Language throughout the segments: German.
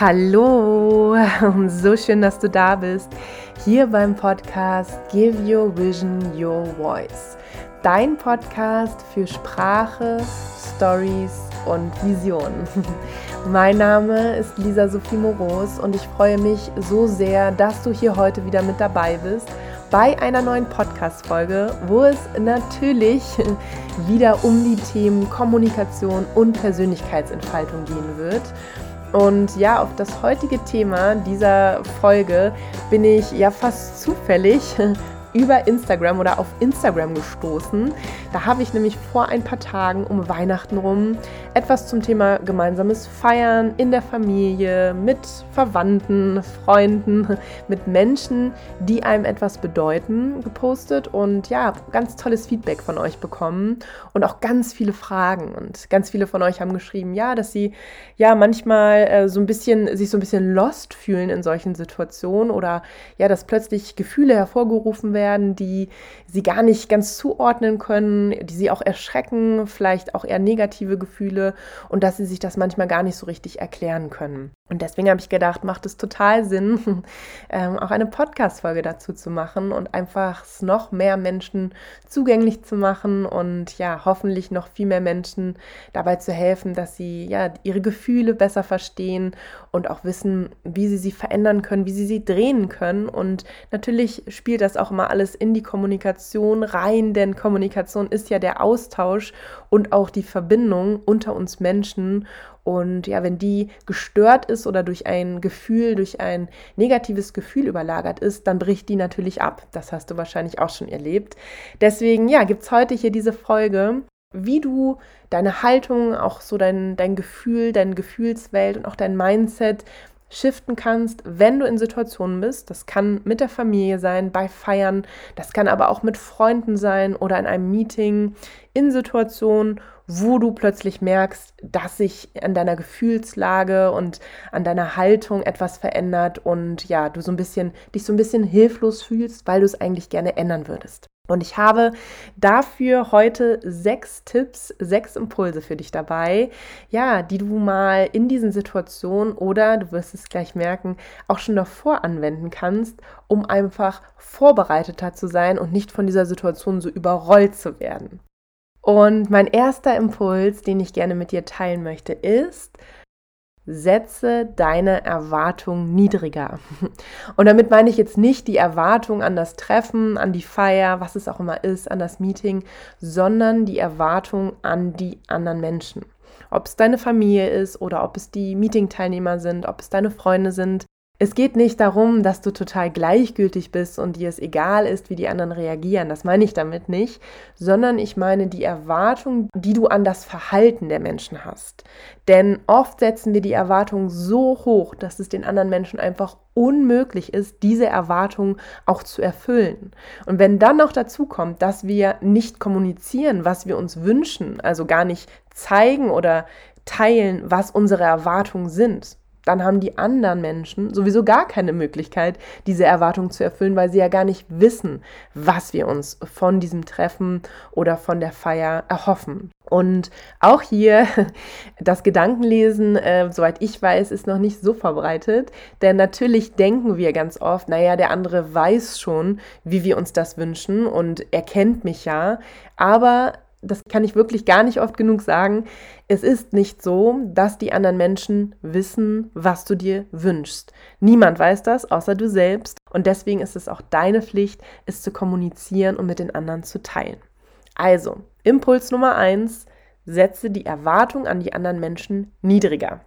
Hallo, so schön, dass du da bist. Hier beim Podcast Give Your Vision Your Voice. Dein Podcast für Sprache, Stories und Visionen. Mein Name ist Lisa Sophie Moros und ich freue mich so sehr, dass du hier heute wieder mit dabei bist bei einer neuen Podcast-Folge, wo es natürlich wieder um die Themen Kommunikation und Persönlichkeitsentfaltung gehen wird. Und ja, auf das heutige Thema dieser Folge bin ich ja fast zufällig über Instagram oder auf Instagram gestoßen. Da habe ich nämlich vor ein paar Tagen um Weihnachten rum etwas zum Thema gemeinsames Feiern in der Familie, mit Verwandten, Freunden, mit Menschen, die einem etwas bedeuten, gepostet und ja, ganz tolles Feedback von euch bekommen und auch ganz viele Fragen und ganz viele von euch haben geschrieben, ja, dass sie ja manchmal äh, so ein bisschen sich so ein bisschen lost fühlen in solchen Situationen oder ja, dass plötzlich Gefühle hervorgerufen werden werden, die sie gar nicht ganz zuordnen können, die sie auch erschrecken, vielleicht auch eher negative Gefühle und dass sie sich das manchmal gar nicht so richtig erklären können. Und deswegen habe ich gedacht, macht es total Sinn, ähm, auch eine Podcast-Folge dazu zu machen und einfach es noch mehr Menschen zugänglich zu machen und ja, hoffentlich noch viel mehr Menschen dabei zu helfen, dass sie ja ihre Gefühle besser verstehen und auch wissen, wie sie sie verändern können, wie sie sie drehen können. Und natürlich spielt das auch immer alles in die Kommunikation rein, denn Kommunikation ist ja der Austausch und auch die Verbindung unter uns Menschen. Und ja, wenn die gestört ist oder durch ein Gefühl, durch ein negatives Gefühl überlagert ist, dann bricht die natürlich ab. Das hast du wahrscheinlich auch schon erlebt. Deswegen, ja, gibt es heute hier diese Folge, wie du deine Haltung, auch so dein, dein Gefühl, deine Gefühlswelt und auch dein Mindset shiften kannst, wenn du in Situationen bist. Das kann mit der Familie sein, bei Feiern, das kann aber auch mit Freunden sein oder in einem Meeting, in Situationen, wo du plötzlich merkst, dass sich an deiner Gefühlslage und an deiner Haltung etwas verändert und ja, du so ein bisschen dich so ein bisschen hilflos fühlst, weil du es eigentlich gerne ändern würdest. Und ich habe dafür heute sechs Tipps, sechs Impulse für dich dabei, ja, die du mal in diesen Situationen oder du wirst es gleich merken, auch schon davor anwenden kannst, um einfach vorbereiteter zu sein und nicht von dieser Situation so überrollt zu werden. Und mein erster Impuls, den ich gerne mit dir teilen möchte, ist, setze deine Erwartung niedriger. Und damit meine ich jetzt nicht die Erwartung an das Treffen, an die Feier, was es auch immer ist, an das Meeting, sondern die Erwartung an die anderen Menschen. Ob es deine Familie ist oder ob es die Meeting-Teilnehmer sind, ob es deine Freunde sind, es geht nicht darum, dass du total gleichgültig bist und dir es egal ist, wie die anderen reagieren. Das meine ich damit nicht, sondern ich meine die Erwartung, die du an das Verhalten der Menschen hast. Denn oft setzen wir die Erwartung so hoch, dass es den anderen Menschen einfach unmöglich ist, diese Erwartung auch zu erfüllen. Und wenn dann noch dazu kommt, dass wir nicht kommunizieren, was wir uns wünschen, also gar nicht zeigen oder teilen, was unsere Erwartungen sind, dann haben die anderen Menschen sowieso gar keine Möglichkeit, diese Erwartung zu erfüllen, weil sie ja gar nicht wissen, was wir uns von diesem Treffen oder von der Feier erhoffen. Und auch hier das Gedankenlesen, äh, soweit ich weiß, ist noch nicht so verbreitet, denn natürlich denken wir ganz oft, naja, der andere weiß schon, wie wir uns das wünschen und er kennt mich ja, aber das kann ich wirklich gar nicht oft genug sagen, es ist nicht so, dass die anderen Menschen wissen, was du dir wünschst. Niemand weiß das, außer du selbst. Und deswegen ist es auch deine Pflicht, es zu kommunizieren und mit den anderen zu teilen. Also, Impuls Nummer eins, setze die Erwartung an die anderen Menschen niedriger.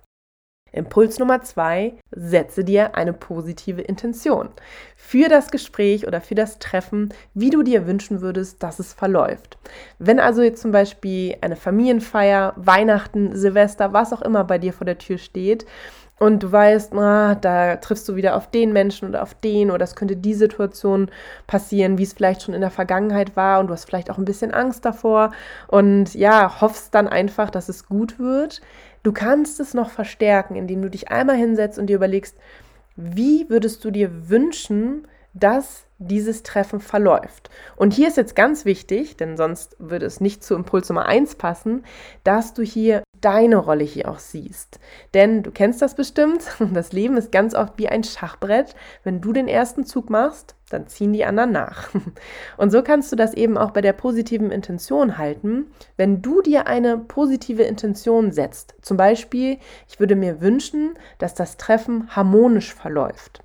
Impuls Nummer zwei, setze dir eine positive Intention für das Gespräch oder für das Treffen, wie du dir wünschen würdest, dass es verläuft. Wenn also jetzt zum Beispiel eine Familienfeier, Weihnachten, Silvester, was auch immer bei dir vor der Tür steht, und du weißt, ah, da triffst du wieder auf den Menschen oder auf den oder es könnte die Situation passieren, wie es vielleicht schon in der Vergangenheit war und du hast vielleicht auch ein bisschen Angst davor und ja, hoffst dann einfach, dass es gut wird. Du kannst es noch verstärken, indem du dich einmal hinsetzt und dir überlegst, wie würdest du dir wünschen, dass dieses Treffen verläuft. Und hier ist jetzt ganz wichtig, denn sonst würde es nicht zu Impuls Nummer 1 passen, dass du hier deine Rolle hier auch siehst. Denn du kennst das bestimmt, das Leben ist ganz oft wie ein Schachbrett. Wenn du den ersten Zug machst, dann ziehen die anderen nach. Und so kannst du das eben auch bei der positiven Intention halten. Wenn du dir eine positive Intention setzt, zum Beispiel, ich würde mir wünschen, dass das Treffen harmonisch verläuft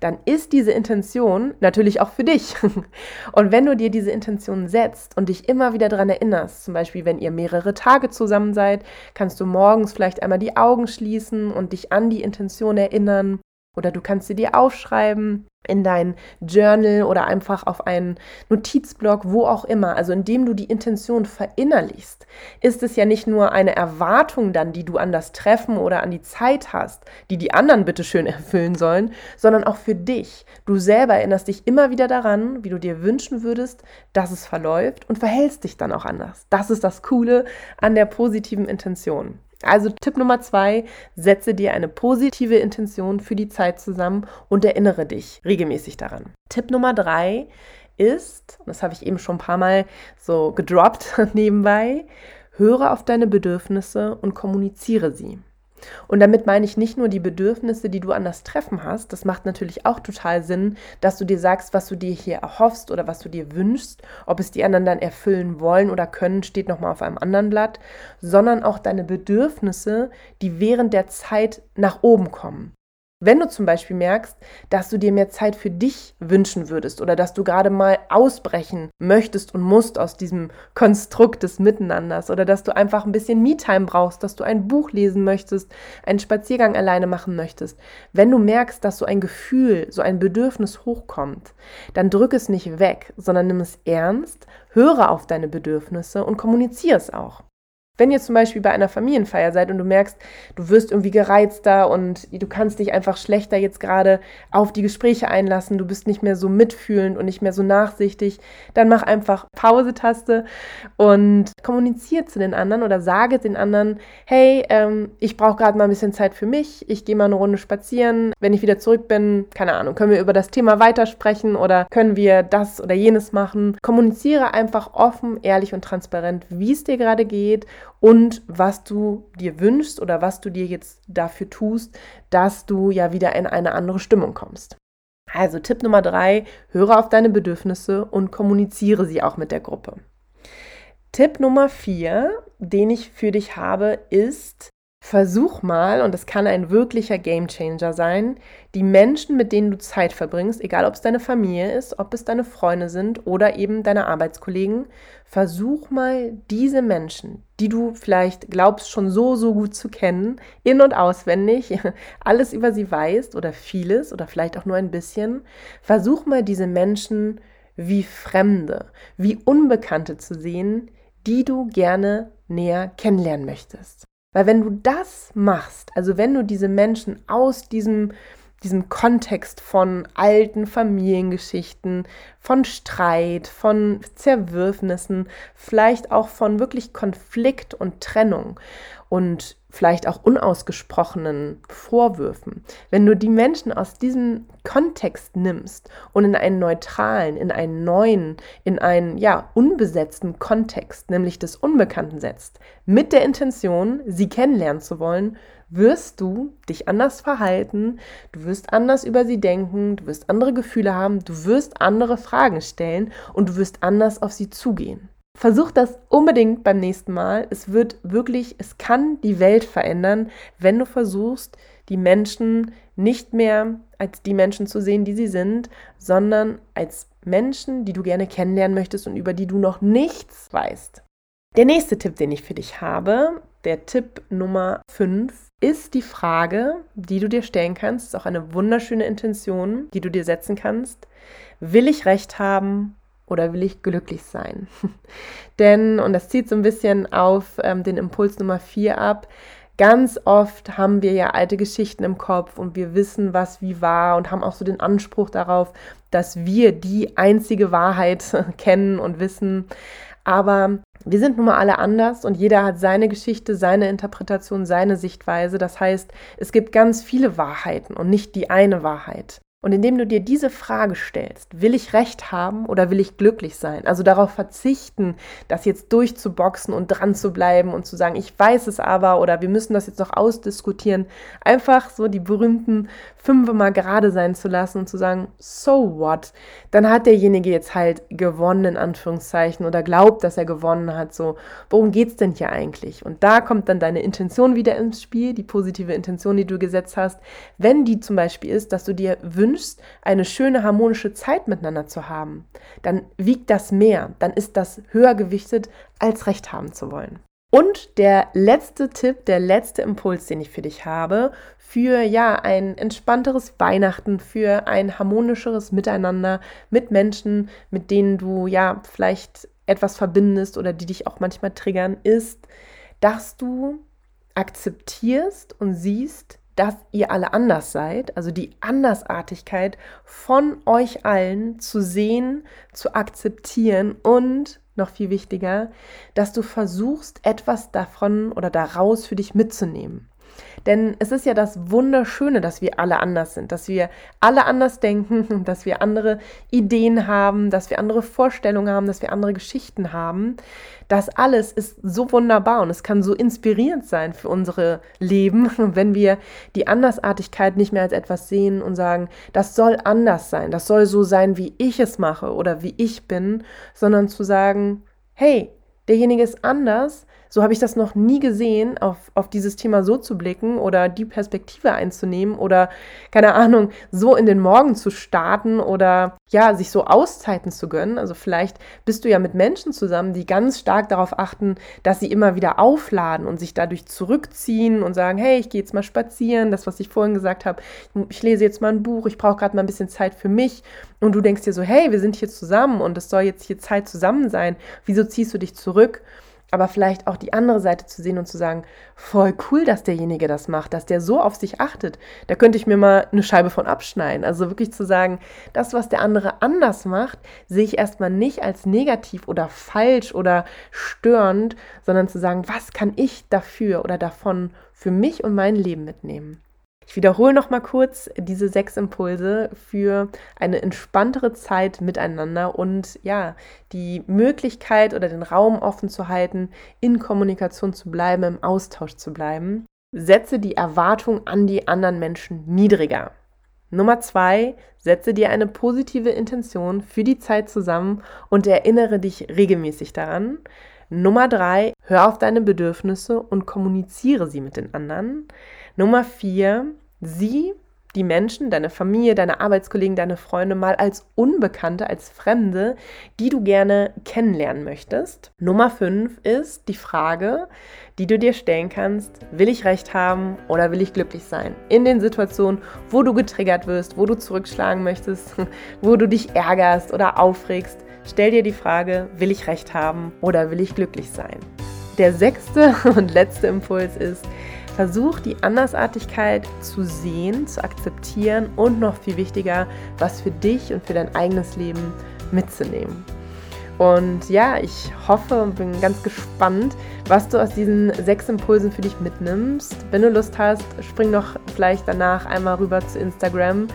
dann ist diese Intention natürlich auch für dich. Und wenn du dir diese Intention setzt und dich immer wieder daran erinnerst, zum Beispiel wenn ihr mehrere Tage zusammen seid, kannst du morgens vielleicht einmal die Augen schließen und dich an die Intention erinnern oder du kannst sie dir aufschreiben in dein Journal oder einfach auf einen Notizblock, wo auch immer. Also indem du die Intention verinnerlichst, ist es ja nicht nur eine Erwartung dann, die du an das Treffen oder an die Zeit hast, die die anderen bitte schön erfüllen sollen, sondern auch für dich. Du selber erinnerst dich immer wieder daran, wie du dir wünschen würdest, dass es verläuft und verhältst dich dann auch anders. Das ist das Coole an der positiven Intention. Also Tipp Nummer zwei, setze dir eine positive Intention für die Zeit zusammen und erinnere dich regelmäßig daran. Tipp Nummer drei ist, das habe ich eben schon ein paar Mal so gedroppt nebenbei, höre auf deine Bedürfnisse und kommuniziere sie. Und damit meine ich nicht nur die Bedürfnisse, die du an das Treffen hast. Das macht natürlich auch total Sinn, dass du dir sagst, was du dir hier erhoffst oder was du dir wünschst. Ob es die anderen dann erfüllen wollen oder können, steht nochmal auf einem anderen Blatt. Sondern auch deine Bedürfnisse, die während der Zeit nach oben kommen. Wenn du zum Beispiel merkst, dass du dir mehr Zeit für dich wünschen würdest oder dass du gerade mal ausbrechen möchtest und musst aus diesem Konstrukt des Miteinanders oder dass du einfach ein bisschen Me-Time brauchst, dass du ein Buch lesen möchtest, einen Spaziergang alleine machen möchtest, wenn du merkst, dass so ein Gefühl, so ein Bedürfnis hochkommt, dann drück es nicht weg, sondern nimm es ernst, höre auf deine Bedürfnisse und kommuniziere es auch. Wenn ihr zum Beispiel bei einer Familienfeier seid und du merkst, du wirst irgendwie gereizter und du kannst dich einfach schlechter jetzt gerade auf die Gespräche einlassen, du bist nicht mehr so mitfühlend und nicht mehr so nachsichtig, dann mach einfach Pause-Taste und kommuniziere zu den anderen oder sage den anderen, hey, ähm, ich brauche gerade mal ein bisschen Zeit für mich, ich gehe mal eine Runde spazieren, wenn ich wieder zurück bin, keine Ahnung, können wir über das Thema weitersprechen oder können wir das oder jenes machen. Kommuniziere einfach offen, ehrlich und transparent, wie es dir gerade geht und was du dir wünschst oder was du dir jetzt dafür tust, dass du ja wieder in eine andere Stimmung kommst. Also Tipp Nummer drei, höre auf deine Bedürfnisse und kommuniziere sie auch mit der Gruppe. Tipp Nummer vier, den ich für dich habe, ist, Versuch mal, und das kann ein wirklicher Gamechanger sein, die Menschen, mit denen du Zeit verbringst, egal ob es deine Familie ist, ob es deine Freunde sind oder eben deine Arbeitskollegen, versuch mal diese Menschen, die du vielleicht glaubst schon so, so gut zu kennen, in und auswendig, alles über sie weißt oder vieles oder vielleicht auch nur ein bisschen, versuch mal diese Menschen wie Fremde, wie Unbekannte zu sehen, die du gerne näher kennenlernen möchtest. Weil wenn du das machst, also wenn du diese Menschen aus diesem, diesem Kontext von alten Familiengeschichten, von Streit, von Zerwürfnissen, vielleicht auch von wirklich Konflikt und Trennung und vielleicht auch unausgesprochenen Vorwürfen, wenn du die Menschen aus diesem Kontext nimmst und in einen neutralen, in einen neuen, in einen ja unbesetzten Kontext, nämlich des Unbekannten setzt, mit der Intention, sie kennenlernen zu wollen, wirst du dich anders verhalten, du wirst anders über sie denken, du wirst andere Gefühle haben, du wirst andere Fragen stellen und du wirst anders auf sie zugehen. Versuch das unbedingt beim nächsten Mal. Es wird wirklich, es kann die Welt verändern, wenn du versuchst, die Menschen nicht mehr als die Menschen zu sehen, die sie sind, sondern als Menschen, die du gerne kennenlernen möchtest und über die du noch nichts weißt. Der nächste Tipp, den ich für dich habe, der Tipp Nummer 5, ist die Frage, die du dir stellen kannst, ist auch eine wunderschöne Intention, die du dir setzen kannst. Will ich recht haben oder will ich glücklich sein? Denn, und das zieht so ein bisschen auf ähm, den Impuls Nummer 4 ab, ganz oft haben wir ja alte Geschichten im Kopf und wir wissen, was wie war und haben auch so den Anspruch darauf, dass wir die einzige Wahrheit kennen und wissen. Aber wir sind nun mal alle anders und jeder hat seine Geschichte, seine Interpretation, seine Sichtweise. Das heißt, es gibt ganz viele Wahrheiten und nicht die eine Wahrheit. Und indem du dir diese Frage stellst, will ich recht haben oder will ich glücklich sein? Also darauf verzichten, das jetzt durchzuboxen und dran zu bleiben und zu sagen, ich weiß es aber oder wir müssen das jetzt noch ausdiskutieren. Einfach so die berühmten fünf mal gerade sein zu lassen und zu sagen, so what? Dann hat derjenige jetzt halt gewonnen, in Anführungszeichen, oder glaubt, dass er gewonnen hat. So, worum geht's denn hier eigentlich? Und da kommt dann deine Intention wieder ins Spiel, die positive Intention, die du gesetzt hast. Wenn die zum Beispiel ist, dass du dir wünschst, wünschst, eine schöne harmonische Zeit miteinander zu haben, dann wiegt das mehr, dann ist das höher gewichtet, als Recht haben zu wollen. Und der letzte Tipp, der letzte Impuls, den ich für dich habe, für ja ein entspannteres Weihnachten, für ein harmonischeres Miteinander mit Menschen, mit denen du ja vielleicht etwas verbindest oder die dich auch manchmal triggern, ist, dass du akzeptierst und siehst, dass ihr alle anders seid, also die Andersartigkeit von euch allen zu sehen, zu akzeptieren und noch viel wichtiger, dass du versuchst, etwas davon oder daraus für dich mitzunehmen. Denn es ist ja das Wunderschöne, dass wir alle anders sind, dass wir alle anders denken, dass wir andere Ideen haben, dass wir andere Vorstellungen haben, dass wir andere Geschichten haben. Das alles ist so wunderbar und es kann so inspirierend sein für unsere Leben, wenn wir die Andersartigkeit nicht mehr als etwas sehen und sagen, das soll anders sein, das soll so sein, wie ich es mache oder wie ich bin, sondern zu sagen, hey, derjenige ist anders, so habe ich das noch nie gesehen, auf, auf dieses Thema so zu blicken oder die Perspektive einzunehmen oder, keine Ahnung, so in den Morgen zu starten oder ja, sich so Auszeiten zu gönnen. Also vielleicht bist du ja mit Menschen zusammen, die ganz stark darauf achten, dass sie immer wieder aufladen und sich dadurch zurückziehen und sagen, hey, ich gehe jetzt mal spazieren, das, was ich vorhin gesagt habe, ich lese jetzt mal ein Buch, ich brauche gerade mal ein bisschen Zeit für mich. Und du denkst dir so, hey, wir sind hier zusammen und es soll jetzt hier Zeit zusammen sein. Wieso ziehst du dich zurück? Aber vielleicht auch die andere Seite zu sehen und zu sagen, voll cool, dass derjenige das macht, dass der so auf sich achtet. Da könnte ich mir mal eine Scheibe von abschneiden. Also wirklich zu sagen, das, was der andere anders macht, sehe ich erstmal nicht als negativ oder falsch oder störend, sondern zu sagen, was kann ich dafür oder davon für mich und mein Leben mitnehmen. Ich wiederhole noch mal kurz diese sechs Impulse für eine entspanntere Zeit miteinander und ja, die Möglichkeit oder den Raum offen zu halten, in Kommunikation zu bleiben, im Austausch zu bleiben. Setze die Erwartung an die anderen Menschen niedriger. Nummer zwei, setze dir eine positive Intention für die Zeit zusammen und erinnere dich regelmäßig daran. Nummer drei, hör auf deine Bedürfnisse und kommuniziere sie mit den anderen. Nummer vier, sieh die Menschen, deine Familie, deine Arbeitskollegen, deine Freunde mal als Unbekannte, als Fremde, die du gerne kennenlernen möchtest. Nummer fünf ist die Frage, die du dir stellen kannst, will ich recht haben oder will ich glücklich sein? In den Situationen, wo du getriggert wirst, wo du zurückschlagen möchtest, wo du dich ärgerst oder aufregst, stell dir die Frage, will ich recht haben oder will ich glücklich sein? Der sechste und letzte Impuls ist, Versuch die Andersartigkeit zu sehen, zu akzeptieren und noch viel wichtiger, was für dich und für dein eigenes Leben mitzunehmen. Und ja, ich hoffe und bin ganz gespannt, was du aus diesen sechs Impulsen für dich mitnimmst. Wenn du Lust hast, spring doch vielleicht danach einmal rüber zu Instagram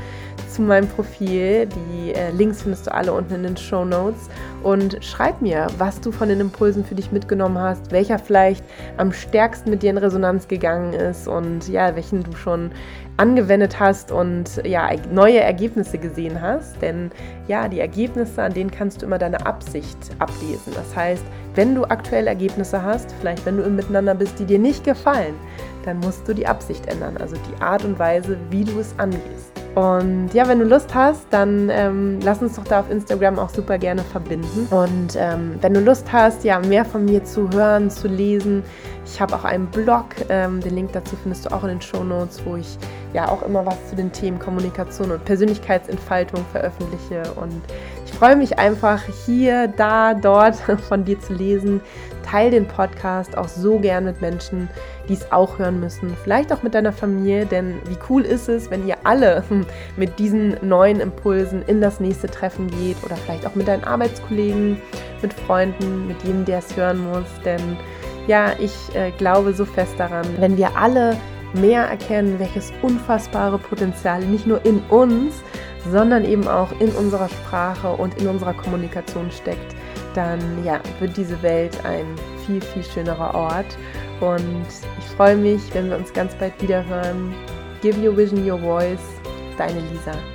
zu meinem Profil. Die äh, Links findest du alle unten in den Show Notes. Und schreib mir, was du von den Impulsen für dich mitgenommen hast, welcher vielleicht am stärksten mit dir in Resonanz gegangen ist und ja, welchen du schon angewendet hast und ja, neue Ergebnisse gesehen hast. Denn ja, die Ergebnisse, an denen kannst du immer deine Absicht ablesen. Das heißt, wenn du aktuell Ergebnisse hast, vielleicht wenn du im Miteinander bist, die dir nicht gefallen, dann musst du die Absicht ändern, also die Art und Weise, wie du es angehst. Und ja, wenn du Lust hast, dann ähm, lass uns doch da auf Instagram auch super gerne verbinden. Und ähm, wenn du Lust hast, ja, mehr von mir zu hören, zu lesen, ich habe auch einen Blog, ähm, den Link dazu findest du auch in den Show Notes, wo ich ja auch immer was zu den Themen Kommunikation und Persönlichkeitsentfaltung veröffentliche. Und freue mich einfach hier, da, dort von dir zu lesen. Teil den Podcast auch so gern mit Menschen, die es auch hören müssen. Vielleicht auch mit deiner Familie, denn wie cool ist es, wenn ihr alle mit diesen neuen Impulsen in das nächste Treffen geht oder vielleicht auch mit deinen Arbeitskollegen, mit Freunden, mit jedem, der es hören muss. Denn ja, ich äh, glaube so fest daran, wenn wir alle mehr erkennen, welches unfassbare Potenzial nicht nur in uns, sondern eben auch in unserer Sprache und in unserer Kommunikation steckt, dann ja, wird diese Welt ein viel, viel schönerer Ort. Und ich freue mich, wenn wir uns ganz bald wieder hören. Give your vision your voice. Deine Lisa.